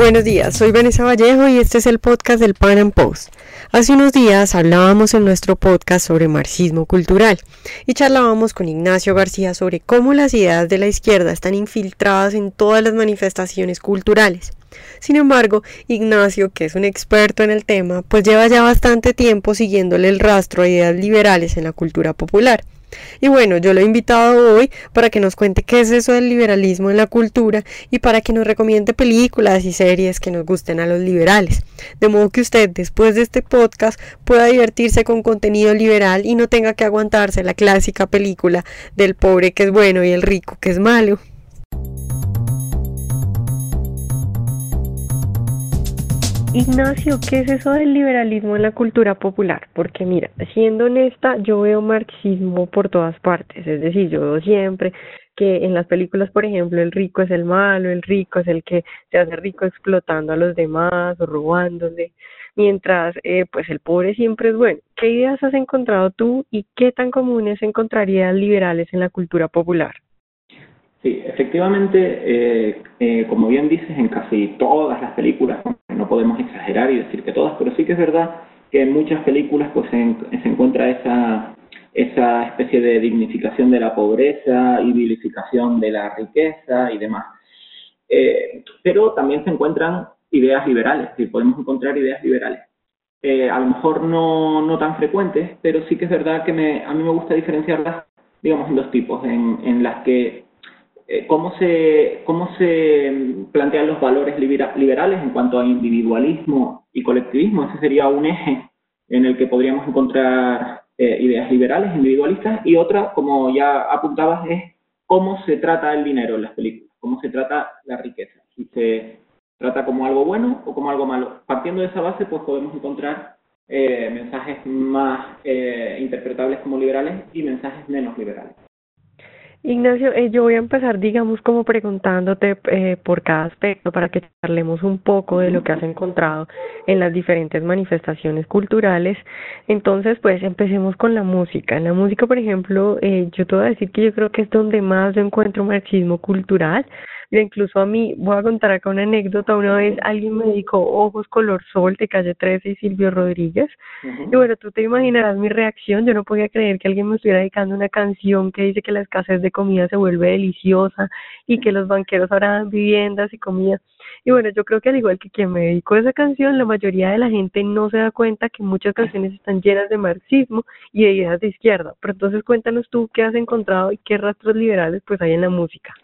Buenos días, soy Vanessa Vallejo y este es el podcast del Pan Am Post. Hace unos días hablábamos en nuestro podcast sobre marxismo cultural y charlábamos con Ignacio García sobre cómo las ideas de la izquierda están infiltradas en todas las manifestaciones culturales. Sin embargo, Ignacio, que es un experto en el tema, pues lleva ya bastante tiempo siguiéndole el rastro a ideas liberales en la cultura popular. Y bueno, yo lo he invitado hoy para que nos cuente qué es eso del liberalismo en la cultura y para que nos recomiende películas y series que nos gusten a los liberales. De modo que usted después de este podcast pueda divertirse con contenido liberal y no tenga que aguantarse la clásica película del pobre que es bueno y el rico que es malo. Ignacio, ¿qué es eso del liberalismo en la cultura popular? Porque mira, siendo honesta, yo veo marxismo por todas partes, es decir, yo veo siempre que en las películas, por ejemplo, el rico es el malo, el rico es el que se hace rico explotando a los demás o robándole, mientras eh, pues el pobre siempre es bueno. ¿Qué ideas has encontrado tú y qué tan comunes encontrarías liberales en la cultura popular? Sí, efectivamente, eh, eh, como bien dices, en casi todas las películas podemos exagerar y decir que todas, pero sí que es verdad que en muchas películas pues se, se encuentra esa, esa especie de dignificación de la pobreza, idilificación de la riqueza y demás. Eh, pero también se encuentran ideas liberales, es podemos encontrar ideas liberales. Eh, a lo mejor no, no tan frecuentes, pero sí que es verdad que me, a mí me gusta diferenciarlas, digamos, en dos tipos, en, en las que eh, cómo, se, cómo se plantean los valores liberales en cuanto a individualismo y colectivismo. Ese sería un eje en el que podríamos encontrar eh, ideas liberales, individualistas, y otra, como ya apuntabas, es cómo se trata el dinero en las películas, cómo se trata la riqueza, si se trata como algo bueno o como algo malo. Partiendo de esa base, pues podemos encontrar eh, mensajes más interpretables como liberales y mensajes menos liberales. Ignacio, eh, yo voy a empezar, digamos, como preguntándote eh, por cada aspecto para que charlemos un poco de lo que has encontrado en las diferentes manifestaciones culturales. Entonces, pues empecemos con la música. En la música, por ejemplo, eh, yo te voy a decir que yo creo que es donde más yo encuentro marxismo cultural incluso a mí, voy a contar acá una anécdota, una vez alguien me dijo Ojos Color Sol de Calle 13 y Silvio Rodríguez, y bueno, tú te imaginarás mi reacción, yo no podía creer que alguien me estuviera dedicando una canción que dice que la escasez de comida se vuelve deliciosa y que los banqueros ahora dan viviendas y comida. Y bueno, yo creo que al igual que quien me dedicó a esa canción, la mayoría de la gente no se da cuenta que muchas canciones están llenas de marxismo y de ideas de izquierda. Pero entonces cuéntanos tú qué has encontrado y qué rastros liberales pues hay en la música.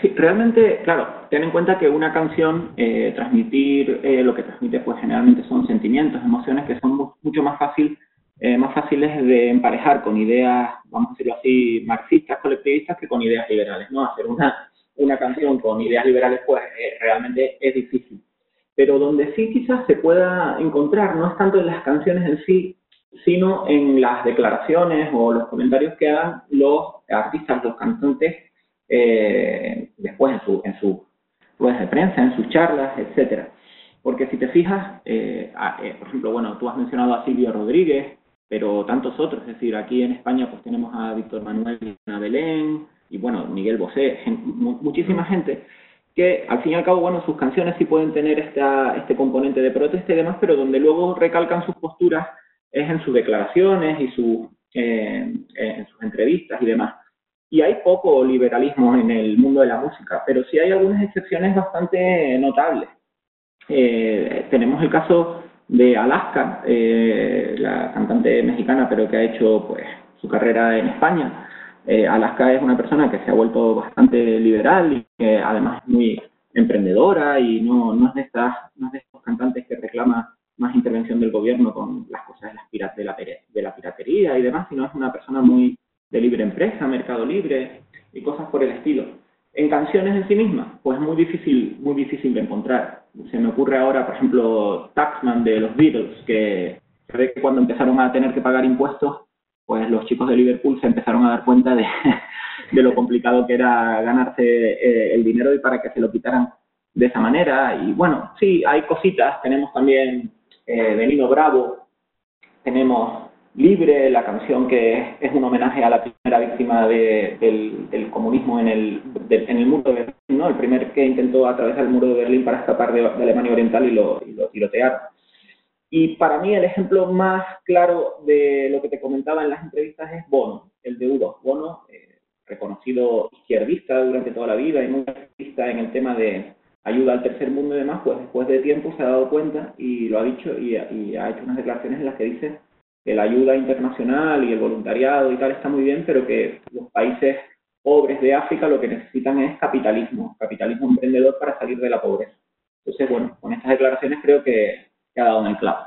Sí, realmente, claro, ten en cuenta que una canción, eh, transmitir eh, lo que transmite, pues generalmente son sentimientos, emociones que son mucho más fácil, eh, más fáciles de emparejar con ideas, vamos a decirlo así, marxistas, colectivistas, que con ideas liberales, ¿no? Hacer una, una canción con ideas liberales, pues realmente es difícil. Pero donde sí quizás se pueda encontrar, no es tanto en las canciones en sí, sino en las declaraciones o los comentarios que hagan los artistas, los cantantes, eh, después en, su, en sus ruedas de prensa, en sus charlas, etcétera. Porque si te fijas, eh, eh, por ejemplo, bueno, tú has mencionado a Silvio Rodríguez, pero tantos otros, es decir, aquí en España pues tenemos a Víctor Manuel a Belén y bueno, Miguel Bosé, muchísima gente que al fin y al cabo, bueno, sus canciones sí pueden tener esta, este componente de protesta y demás, pero donde luego recalcan sus posturas es en sus declaraciones y su, en sus entrevistas y demás y hay poco liberalismo en el mundo de la música, pero sí hay algunas excepciones bastante notables. Eh, tenemos el caso de Alaska, eh, la cantante mexicana, pero que ha hecho pues su carrera en España. Eh, Alaska es una persona que se ha vuelto bastante liberal y que además es muy emprendedora y no, no, es de estas, no es de estos cantantes que reclama más intervención del gobierno con las cosas de, las de, la, de la piratería y demás, sino es una persona muy de libre empresa, mercado libre y cosas por el estilo. En canciones en sí mismas, pues es muy difícil, muy difícil de encontrar. Se me ocurre ahora, por ejemplo, Taxman de los Beatles, que se ve que cuando empezaron a tener que pagar impuestos, pues los chicos de Liverpool se empezaron a dar cuenta de, de lo complicado que era ganarse eh, el dinero y para que se lo quitaran de esa manera. Y bueno, sí, hay cositas. Tenemos también eh, Benito Bravo, tenemos Libre, la canción que es, un homenaje a la primera víctima del, comunismo en el, en el mundo de ¿no? El primer que intentó atravesar el muro de Berlín para escapar de, Alemania Oriental y lo, y lo tirotearon. Y para mí el ejemplo más claro de lo que te comentaba en las entrevistas es Bono, el de Udo. Bono, eh, reconocido izquierdista durante toda la vida y muy activista en el tema de ayuda al tercer mundo y demás, pues después de tiempo se ha dado cuenta y lo ha dicho y, y ha hecho unas declaraciones en las que dice que la ayuda internacional y el voluntariado y tal está muy bien, pero que los países pobres de África lo que necesitan es capitalismo, capitalismo emprendedor para salir de la pobreza. Entonces, bueno, con estas declaraciones creo que, ha dado en el clavo.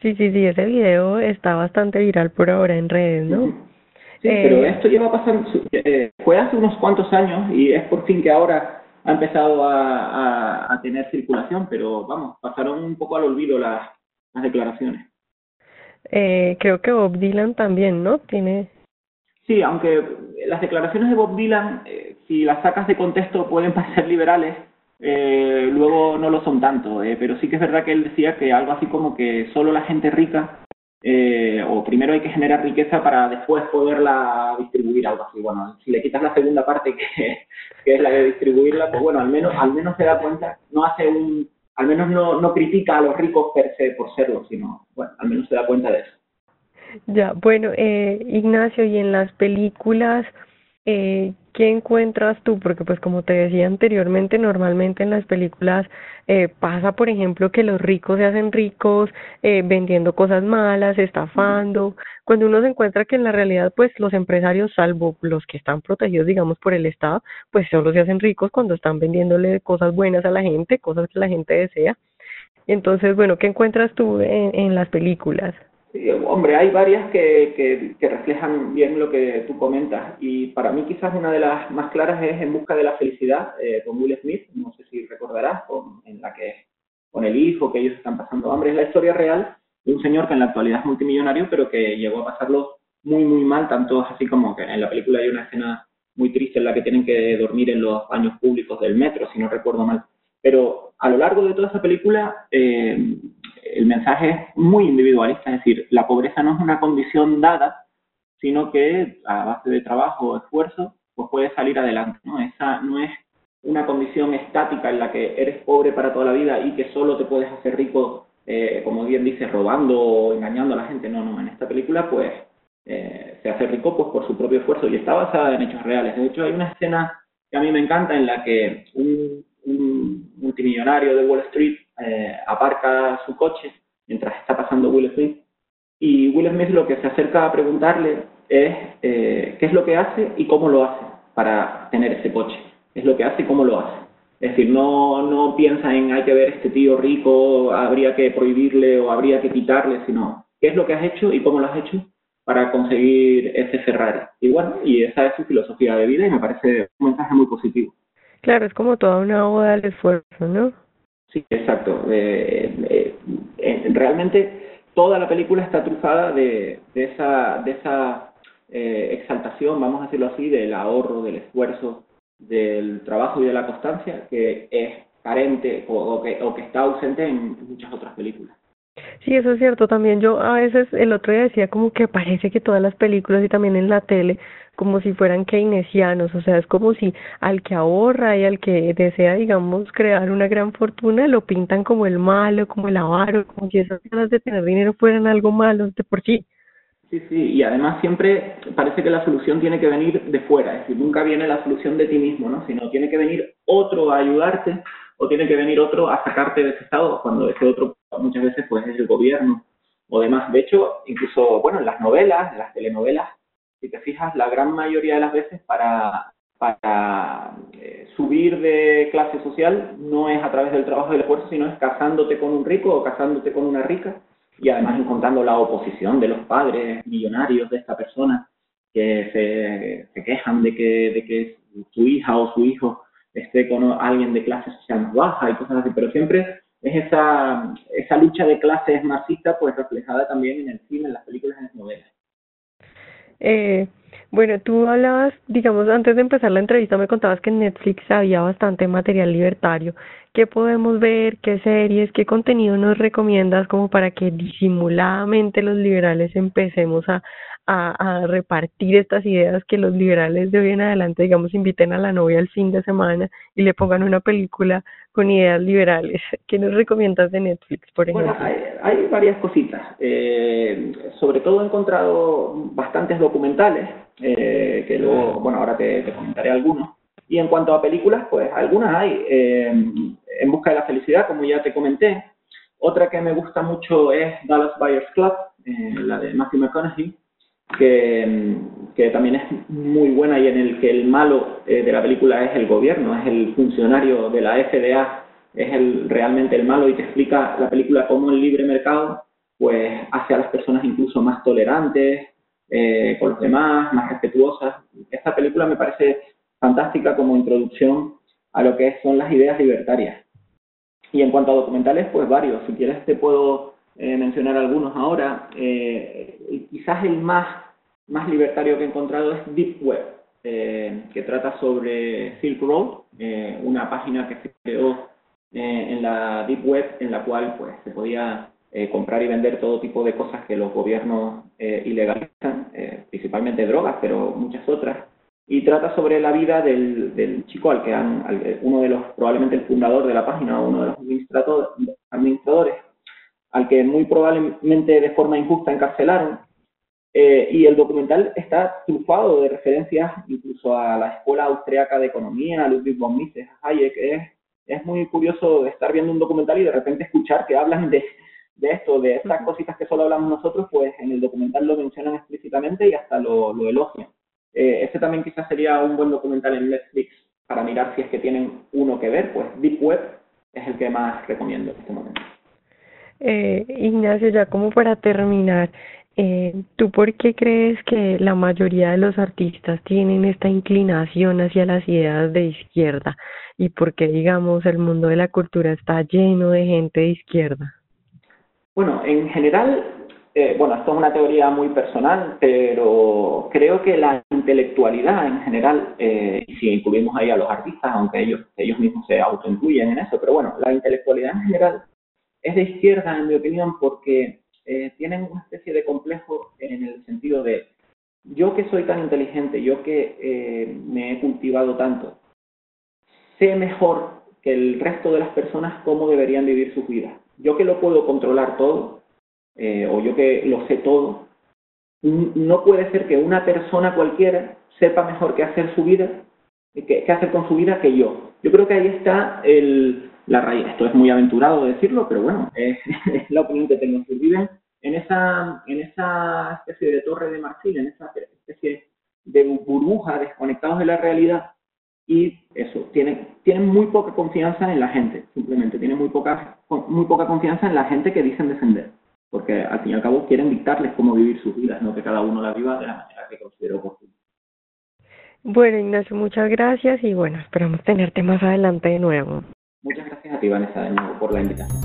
Sí, sí, sí, ese video está bastante viral por ahora en redes, ¿no? Sí, pero eh, esto lleva pasando, eh, fue hace unos cuantos años y es por fin que ahora ha empezado a, a, tener circulación, pero vamos, pasaron un poco al olvido las, las declaraciones. Eh, creo que Bob Dylan también, ¿no? Tiene. Sí, aunque las declaraciones de Bob Dylan, si las sacas de contexto, pueden parecer liberales, eh, luego no lo son tanto, eh, pero sí que es verdad que él decía que algo así como que solo la gente rica, eh, o primero hay que generar riqueza para después poderla distribuir, algo así. Bueno, si le quitas la segunda parte que, que es la de distribuirla, pues bueno, al menos, al menos se da cuenta, no hace un, al menos no, no critica a los ricos per se por serlo, sino, bueno, al menos se da cuenta de eso. Ya, bueno, eh, Ignacio, y en las películas, eh, ¿qué encuentras tú? Porque pues como te decía anteriormente, normalmente en las películas eh, pasa, por ejemplo, que los ricos se hacen ricos eh, vendiendo cosas malas, estafando, cuando uno se encuentra que en la realidad pues los empresarios, salvo los que están protegidos, digamos, por el Estado, pues solo se hacen ricos cuando están vendiéndole cosas buenas a la gente, cosas que la gente desea. Entonces, bueno, ¿qué encuentras tú en, en las películas? Hombre, hay varias que, que, reflejan bien lo que tú comentas y para mí quizás una de las más claras es En busca de la felicidad eh, con Will Smith, no sé si recordarás, con, en la que con el hijo, que ellos están pasando hambre. Es la historia real de un señor que en la actualidad es multimillonario, pero que llegó a pasarlo muy, muy mal, tanto así como que en la película hay una escena muy triste en la que tienen que dormir en los baños públicos del metro, si no recuerdo mal. Pero a lo largo de toda esa película, eh, el mensaje es muy individualista, es decir, la pobreza no es una condición dada, sino que a base de trabajo o esfuerzo, pues puedes salir adelante, ¿no? Esa no es una condición estática en la que eres pobre para toda la vida y que solo te puedes hacer rico, eh, como bien dice, robando o engañando a la gente. No, no, en esta película, pues, eh, se hace rico pues por su propio esfuerzo y está basada en hechos reales. De hecho, hay una escena que a mí me encanta en la que un, multimillonario de Wall Street eh, aparca su coche mientras está pasando Will Smith y Will Smith lo que se acerca a preguntarle es eh, qué es lo que hace y cómo lo hace para tener ese coche. Es lo que hace y cómo lo hace. Es decir, no, no piensa en hay que ver este tío rico, habría que prohibirle o habría que quitarle, sino qué es lo que has hecho y cómo lo has hecho para conseguir ese Ferrari. Y bueno, y esa es su filosofía de vida y me parece un mensaje muy positivo. Claro, es como toda una oda al esfuerzo, ¿no? Sí, exacto. Eh, eh, eh, realmente toda la película está trufada de, esa, de esa exaltación, vamos a decirlo así, del ahorro, del esfuerzo, del trabajo y de la constancia que es carente o, que, o que está ausente en muchas otras películas. Sí, eso es cierto. También yo a veces el otro día decía como que parece que todas las películas y también en la tele como si fueran keynesianos, o sea, es como si al que ahorra y al que desea, digamos, crear una gran fortuna lo pintan como el malo, como el avaro, como si esas ganas de tener dinero fueran algo malo de por sí. Sí, sí, y además siempre parece que la solución tiene que venir de fuera, es decir, nunca viene la solución de ti mismo, ¿no? Sino tiene que venir otro a ayudarte o tiene que venir otro a sacarte de ese estado, cuando ese otro muchas veces pues es el gobierno o demás. De hecho, incluso, bueno, en las novelas, en las telenovelas, si te fijas, la gran mayoría de las veces para, para eh, subir de clase social no es a través del trabajo y esfuerzo, sino es casándote con un rico o casándote con una rica y además encontrando la oposición de los padres millonarios de esta persona que se, se quejan de que, de que su hija o su hijo esté con alguien de clase social más baja y cosas así, pero siempre es esa, esa lucha de clases marxista pues reflejada también en el cine, en las películas, en las novelas. Eh, bueno, tú hablabas, digamos, antes de empezar la entrevista me contabas que en Netflix había bastante material libertario. ¿Qué podemos ver? ¿Qué series? ¿Qué contenido nos recomiendas como para que disimuladamente los liberales empecemos a, a, repartir estas ideas que los liberales de hoy en adelante, digamos, inviten a la novia el fin de semana y le pongan una película con ideas liberales. ¿Qué nos recomiendas de Netflix, por ejemplo? Bueno, hay, varias cositas. Eh, sobre todo he encontrado bastantes documentales, eh, que luego, bueno, ahora te, comentaré algunos. Y en cuanto a películas, pues algunas hay. Eh, en busca de la felicidad, como ya te comenté. Otra que me gusta mucho es Dallas Buyers Club, la de Matthew McConaughey que, que, también es muy buena y en el que el malo eh, de la película es el gobierno, es el funcionario de la FDA, es el realmente el malo y te explica la película cómo el libre mercado pues hace a las personas incluso más tolerantes eh, con los demás, más respetuosas. Esta película me parece fantástica como introducción a lo que son las ideas libertarias. Y en cuanto a documentales, pues varios. Si quieres te puedo eh, mencionar algunos ahora. Eh, quizás el más, más libertario que he encontrado es Deep Web, eh, que trata sobre Silk Road, una página que se creó en la Deep Web en la cual pues, se podía comprar y vender todo tipo de cosas que los gobiernos ilegalizan, principalmente drogas, pero muchas otras. Y trata sobre la vida del, del chico al que uno de los, probablemente el fundador de la página, uno de los administradores al que muy probablemente de forma injusta encarcelaron. Eh, y el documental está trufado de referencias incluso a la Escuela Austriaca de Economía, a Ludwig von Mises, a Hayek. Es, es muy curioso estar viendo un documental y de repente escuchar que hablan de, de esto, de estas cositas que solo hablamos nosotros, pues en el documental lo mencionan explícitamente y hasta lo, lo elogian. Eh, ese también quizás sería un buen documental en Netflix para mirar si es que tienen uno que ver, pues Deep Web es el que más recomiendo en este momento. Eh, Ignacio, ya como para terminar, eh, ¿tú por qué crees que la mayoría de los artistas tienen esta inclinación hacia las ideas de izquierda? ¿Y por qué, digamos, el mundo de la cultura está lleno de gente de izquierda? Bueno, en general, eh, bueno, esto es una teoría muy personal, pero creo que la intelectualidad en general, eh, si incluimos ahí a los artistas, aunque ellos, ellos mismos se autoincluyen en eso, pero bueno, la intelectualidad en general es de izquierda, en mi opinión, porque eh, tienen una especie de complejo en el sentido de yo que soy tan inteligente, yo que eh, me he cultivado tanto, sé mejor que el resto de las personas cómo deberían vivir sus vidas. Yo que lo puedo controlar todo, eh, o yo que lo sé todo, no puede ser que una persona cualquiera sepa mejor qué hacer su vida, qué, qué hacer con su vida que yo. Yo creo que ahí está el, la raíz. Esto es muy aventurado decirlo, pero bueno, es, la opinión que tengo. Que viven en esa, en esa especie de torre de marfil, en esa especie de burbuja, desconectados de la realidad, y eso, tienen, tienen muy poca confianza en la gente, simplemente, tienen muy poca, muy poca confianza en la gente que dicen defender, porque al fin y al cabo quieren dictarles cómo vivir sus vidas, no que cada uno la viva de la manera que considere oportuna. Bueno, Ignacio, muchas gracias y bueno, esperamos tenerte más adelante de nuevo. Muchas gracias a ti, Vanessa, de nuevo por la invitación.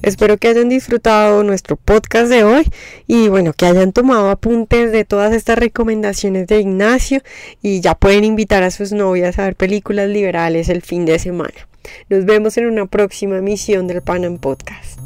Espero que hayan disfrutado nuestro podcast de hoy y bueno, que hayan tomado apuntes de todas estas recomendaciones de Ignacio y ya pueden invitar a sus novias a ver películas liberales el fin de semana. Nos vemos en una próxima emisión del Panam Podcast.